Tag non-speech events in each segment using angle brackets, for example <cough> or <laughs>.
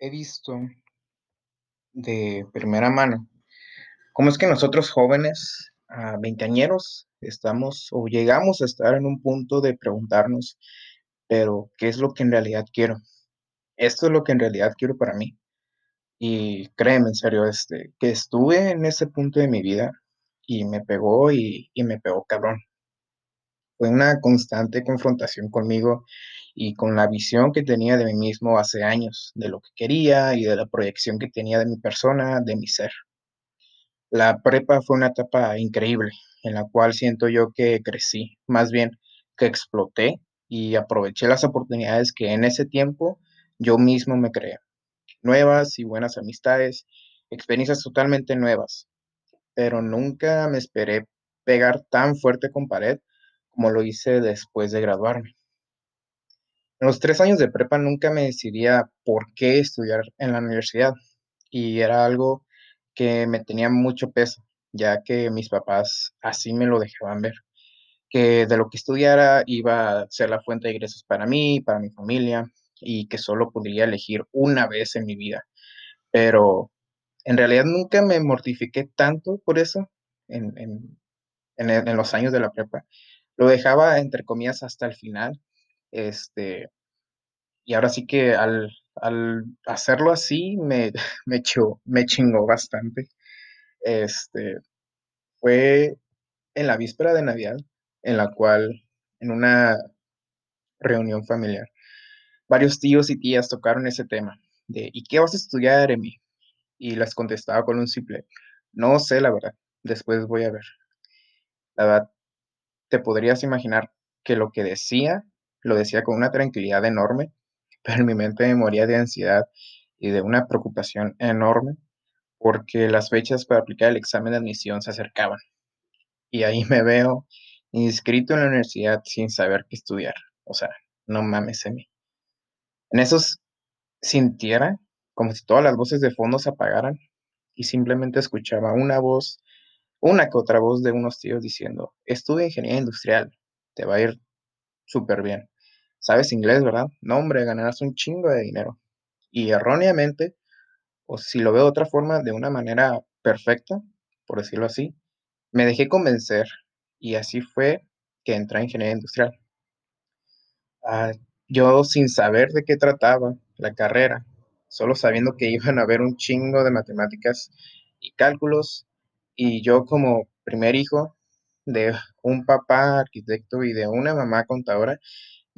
he visto de primera mano cómo es que nosotros jóvenes, ah, veinteañeros, estamos o llegamos a estar en un punto de preguntarnos, pero ¿qué es lo que en realidad quiero? ¿Esto es lo que en realidad quiero para mí? Y créeme, en serio, este, que estuve en ese punto de mi vida y me pegó y, y me pegó cabrón. Fue una constante confrontación conmigo y con la visión que tenía de mí mismo hace años, de lo que quería y de la proyección que tenía de mi persona, de mi ser. La prepa fue una etapa increíble en la cual siento yo que crecí, más bien que exploté y aproveché las oportunidades que en ese tiempo yo mismo me creé. Nuevas y buenas amistades, experiencias totalmente nuevas, pero nunca me esperé pegar tan fuerte con pared como lo hice después de graduarme. En los tres años de prepa nunca me decidía por qué estudiar en la universidad y era algo que me tenía mucho peso, ya que mis papás así me lo dejaban ver, que de lo que estudiara iba a ser la fuente de ingresos para mí, para mi familia y que solo podría elegir una vez en mi vida. Pero en realidad nunca me mortifiqué tanto por eso en, en, en, los años de la prepa. Lo dejaba entre comillas hasta el final. Este, y ahora sí que al, al hacerlo así me, <laughs> me, echó- me chingó bastante. Este, fue en la víspera de Navidad, en la cual, en una reunión familiar, varios tíos y tías tocaron ese tema de ¿y qué vas a estudiar, Emi? Y les contestaba con un simple, no sé, la verdad, después voy a ver. La verdad, te podrías imaginar que lo que decía, lo decía con una tranquilidad enorme, <laughs> pero en mi mente me moría de ansiedad y de una preocupación enorme porque las fechas para aplicar el examen de admisión se acercaban y ahí me veo inscrito en la universidad sin saber qué estudiar. O sea, no mames, Emi. En esos sintiera como si todas las voces de fondo se apagaran y simplemente escuchaba una voz, una que otra voz de unos tíos diciendo, estudia ingeniería industrial, te va a ir súper bien. ¿Sabes inglés, verdad? No, hombre, ganarás un chingo de dinero. Y erróneamente, o si lo veo de otra forma, de una manera perfecta, por decirlo así, me dejé convencer y así fue que entré a ingeniería industrial. Ah, yo sin saber de qué trataba la carrera, solo sabiendo que iban a haber un chingo de matemáticas y cálculos, y yo como primer hijo de un papá arquitecto y de una mamá contadora,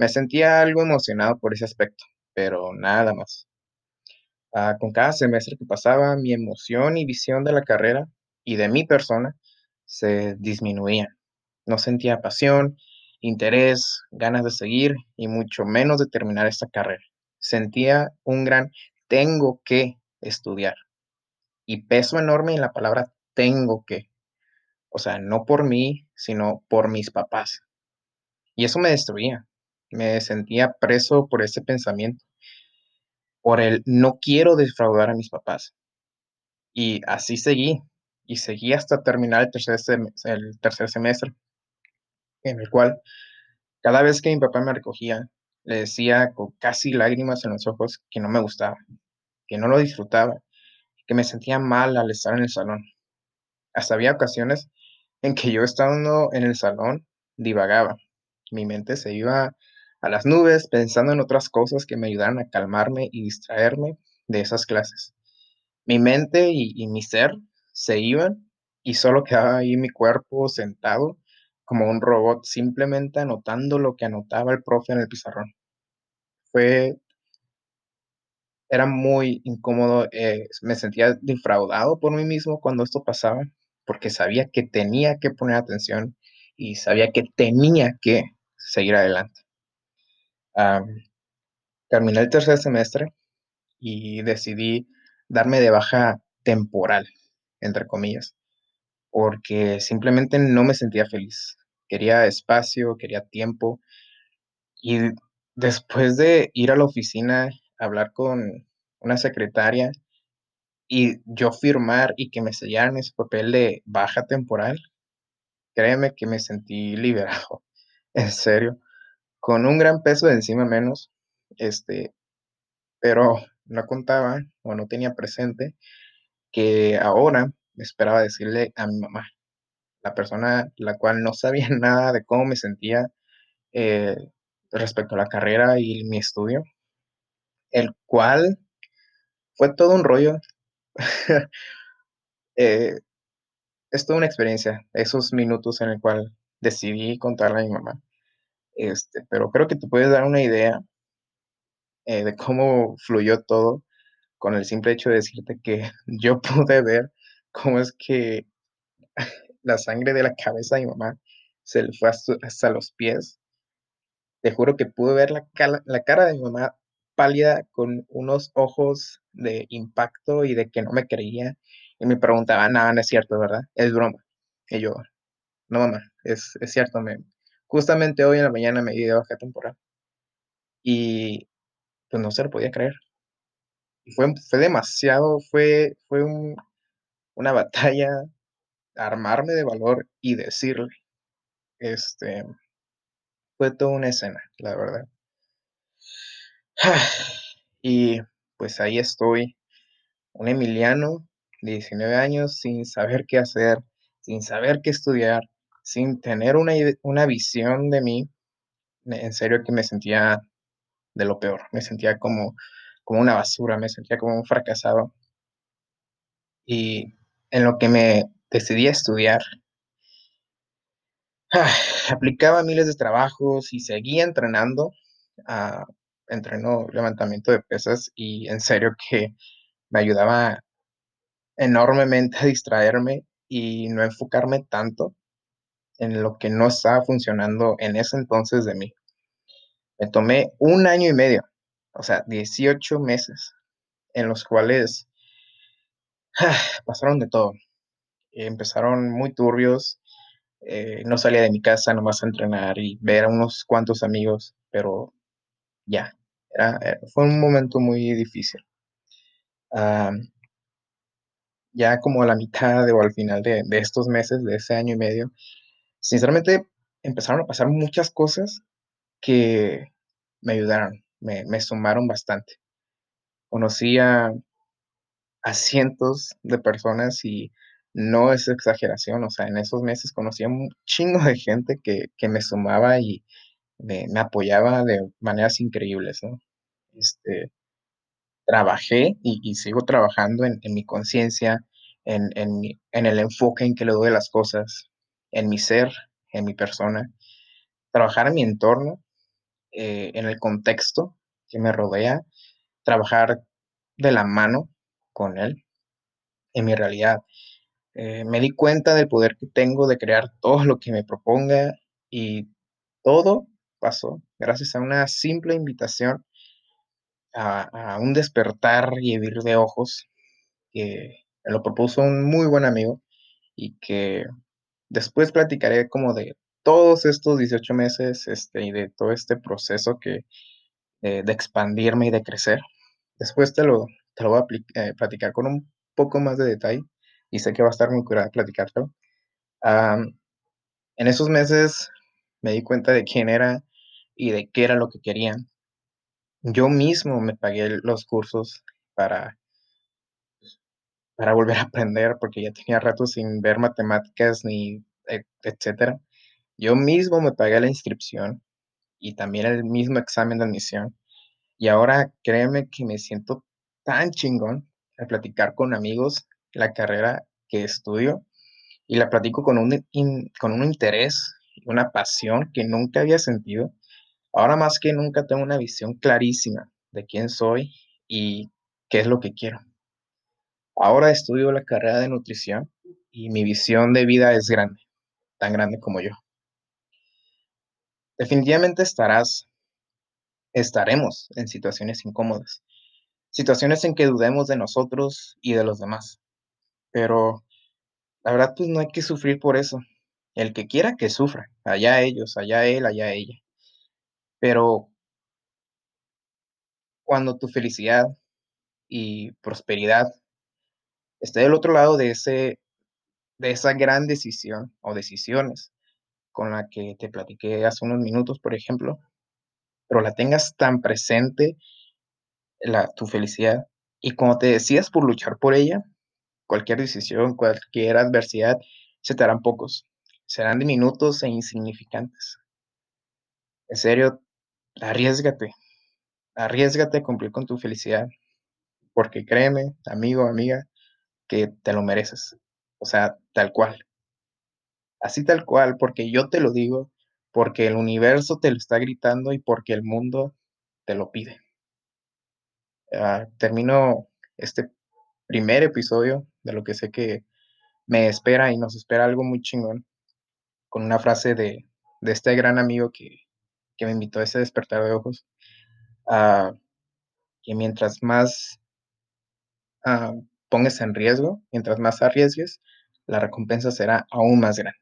me sentía algo emocionado por ese aspecto, pero nada más. Ah, con cada semestre que pasaba, mi emoción y visión de la carrera y de mi persona se disminuían. No sentía pasión, interés, ganas de seguir y mucho menos de terminar esta carrera. Sentía un gran tengo que estudiar y peso enorme en la palabra tengo que. O sea, no por mí, sino por mis papás. Y eso me destruía. Me sentía preso por ese pensamiento, por el no quiero defraudar a mis papás. Y así seguí, y seguí hasta terminar el tercer, sem- el tercer semestre, en el cual cada vez que mi papá me recogía, le decía con casi lágrimas en los ojos que no me gustaba, que no lo disfrutaba, que me sentía mal al estar en el salón. Hasta había ocasiones en que yo estando en el salón divagaba. Mi mente se iba a las nubes pensando en otras cosas que me ayudaran a calmarme y distraerme de esas clases. Mi mente y, mi ser se iban y solo quedaba ahí mi cuerpo sentado como un robot, simplemente anotando lo que anotaba el profe en el pizarrón. Fue, era muy incómodo, eh, me sentía defraudado por mí mismo cuando esto pasaba, porque sabía que tenía que poner atención y sabía que tenía que seguir adelante. Terminé el tercer semestre y decidí darme de baja temporal, entre comillas, porque simplemente no me sentía feliz. Quería espacio, quería tiempo y después de ir a la oficina, hablar con una secretaria y yo firmar y que me sellaran ese papel de baja temporal, créeme que me sentí liberado, <laughs> en serio, con un gran peso de encima menos, este, pero no contaba o no tenía presente que ahora esperaba decirle a mi mamá, la persona la cual no sabía <laughs> nada de cómo me sentía eh, respecto a la carrera y mi estudio, el cual fue todo un rollo. <laughs> eh, es toda una experiencia, esos minutos en el cual decidí contarle a mi mamá. Este, pero creo que te puedes dar una idea eh, de cómo fluyó todo con el simple hecho de decirte que <laughs> yo pude ver cómo es que <laughs> la sangre de la cabeza de mi mamá se le fue hasta, los pies. Te juro que pude ver la, la cara de mi mamá pálida con unos ojos de impacto y de que no me creía. Y me preguntaba, nada, no es cierto, ¿verdad? Es broma. Y yo, no, mamá, es, es cierto. Me, justamente hoy en la mañana me di de baja temporal. Y pues no se lo podía creer. Y fue, fue demasiado, fue, fue un- una batalla armarme de valor y decirle, este, fue toda una escena, la verdad. <sighs> Y pues ahí estoy, un emiliano de 19 años sin saber qué hacer, sin saber qué estudiar, sin tener una, una visión de mí. En serio que me sentía de lo peor, me sentía como, como una basura, me sentía como un fracasado. Y en lo que me decidí a estudiar, <sighs> aplicaba miles de trabajos y seguía entrenando. ah, entreno levantamiento de pesas y en serio que me ayudaba enormemente a distraerme y no enfocarme tanto en lo que no estaba funcionando en ese entonces de mí. Me tomé un año y medio, o sea, 18 meses, en los cuales <sighs> pasaron de todo. Empezaron muy turbios, eh, no salía de mi casa nomás a entrenar y ver a unos cuantos amigos, pero ya, eh, fue un momento muy difícil. Ah, ya como a la mitad o al final de estos meses, de ese año y medio, sinceramente empezaron a pasar muchas cosas que me ayudaron, me, me sumaron bastante. Conocí a, a cientos de personas y no es exageración, o sea, en esos meses conocí a un chingo de gente que, que me sumaba y me, apoyaba de maneras increíbles, ¿no? Este, trabajé y, sigo trabajando en, mi conciencia, en, en, en el enfoque en que le doy las cosas, en mi ser, en mi persona, trabajar en mi entorno, eh, en el contexto que me rodea, trabajar de la mano con él, en mi realidad. Eh, me di cuenta del poder que tengo de crear todo lo que me proponga y todo pasó gracias a una simple invitación a, un despertar y abrir de ojos que me lo propuso un muy buen amigo y que después platicaré como de todos estos 18 meses este, y de todo este proceso que, eh, de expandirme y de crecer. Después te lo, te lo voy a eh, platicar con un poco más de detalle y sé que va a estar muy curada platicártelo. En esos meses me di cuenta de quién era y de qué era lo que quería. Yo mismo me pagué los cursos para para volver a aprender, porque ya tenía rato sin ver matemáticas ni e etcétera. Yo mismo me pagué la inscripción y también el mismo examen de admisión. Y ahora créeme que me siento tan chingón al platicar con amigos la carrera que estudio y la platico con un con un interés una pasión que nunca había sentido. Ahora más que nunca tengo una visión clarísima de quién soy y qué es lo que quiero. Ahora estudio la carrera de nutrición y mi visión de vida es grande, tan grande como yo. Definitivamente estarás, estaremos en situaciones incómodas, situaciones en que dudemos de nosotros y de los demás, pero la verdad pues no hay que sufrir por eso. El que quiera que sufra, allá ellos, allá él, allá ella. Pero cuando tu felicidad y prosperidad esté del otro lado de ese, de esa gran decisión o decisiones con la que te platiqué hace unos minutos, por ejemplo, pero la tengas tan presente la tu felicidad. Y cuando te decidas por luchar por ella, cualquier decisión, cualquier adversidad, se te harán pocos, serán diminutos e insignificantes. En serio, arriésgate, arriésgate a cumplir con tu felicidad, porque créeme, amigo, amiga, que te lo mereces, o sea, tal cual. Así tal cual, porque yo te lo digo, porque el universo te lo está gritando y porque el mundo te lo pide. Ah, termino este primer episodio de lo que sé que me espera y nos espera algo muy chingón, con una frase de, de este gran amigo que, que me invitó a ese despertar de ojos, ah, que mientras más ah, pongas en riesgo, mientras más arriesgues, la recompensa será aún más grande.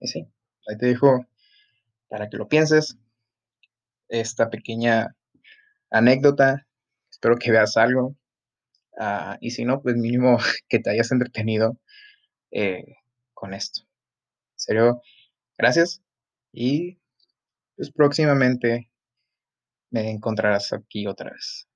Y sí, ahí te dejo para que lo pienses. Esta pequeña anécdota, espero que veas algo. ah, y si no, pues mínimo <laughs> que te hayas entretenido eh, con esto. En serio, gracias. Y pues próximamente me encontrarás aquí otra vez.